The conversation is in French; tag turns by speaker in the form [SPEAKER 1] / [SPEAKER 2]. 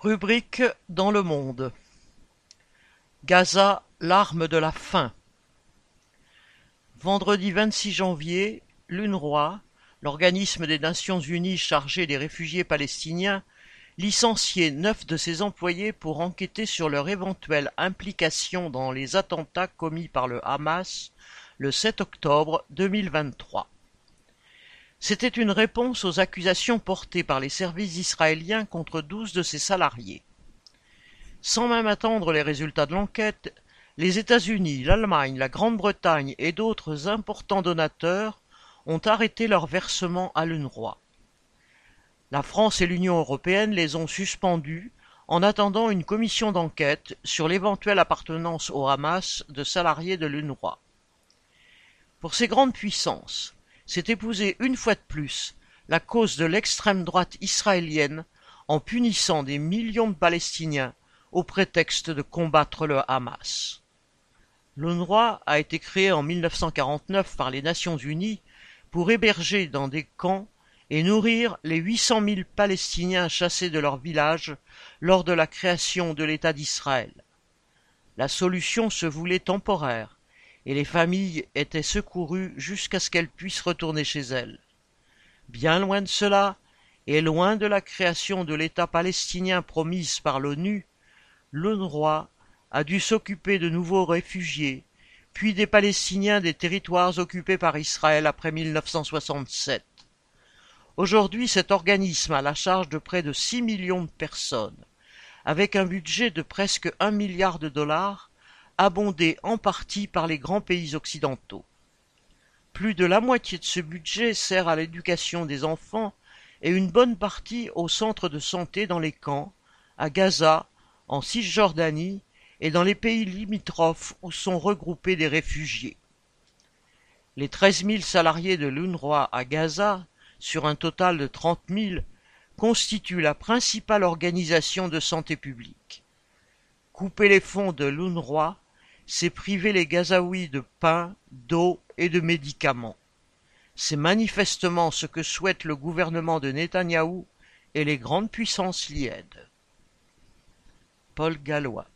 [SPEAKER 1] Rubrique dans le monde. Gaza, l'arme de la faim. Vendredi vingt-six janvier, l'UNRWA, l'organisme des Nations unies chargé des réfugiés palestiniens, licenciait neuf de ses employés pour enquêter sur leur éventuelle implication dans les attentats commis par le Hamas le 7 octobre 2023. C'était une réponse aux accusations portées par les services israéliens contre douze de ses salariés. Sans même attendre les résultats de l'enquête, les États-Unis, l'Allemagne, la Grande-Bretagne et d'autres importants donateurs ont arrêté leur versement à l'UNRWA. La France et l'Union européenne les ont suspendus en attendant une commission d'enquête sur l'éventuelle appartenance au Hamas de salariés de l'UNRWA. Pour ces grandes puissances, c'est épouser une fois de plus la cause de l'extrême droite israélienne en punissant des millions de Palestiniens au prétexte de combattre le Hamas. L'UNRWA a été créé en 1949 par les Nations Unies pour héberger dans des camps et nourrir les 800 000 Palestiniens chassés de leur village lors de la création de l'État d'Israël. La solution se voulait temporaire, et les familles étaient secourues jusqu'à ce qu'elles puissent retourner chez elles. Bien loin de cela, et loin de la création de l'État palestinien promise par l'ONU, l'UNRWA a dû s'occuper de nouveaux réfugiés, puis des Palestiniens des territoires occupés par Israël après 1967. Aujourd'hui, cet organisme a la charge de près de six millions de personnes, avec un budget de presque un milliard de dollars abondé en partie par les grands pays occidentaux. Plus de la moitié de ce budget sert à l'éducation des enfants et une bonne partie aux centres de santé dans les camps, à Gaza, en Cisjordanie et dans les pays limitrophes où sont regroupés des réfugiés. Les treize mille salariés de l'UNRWA à Gaza, sur un total de trente mille, constituent la principale organisation de santé publique. Couper les fonds de l'UNRWA c'est priver les Gazaouis de pain, d'eau et de médicaments. C'est manifestement ce que souhaite le gouvernement de Netanyahou et les grandes puissances lièdes. Paul Gallois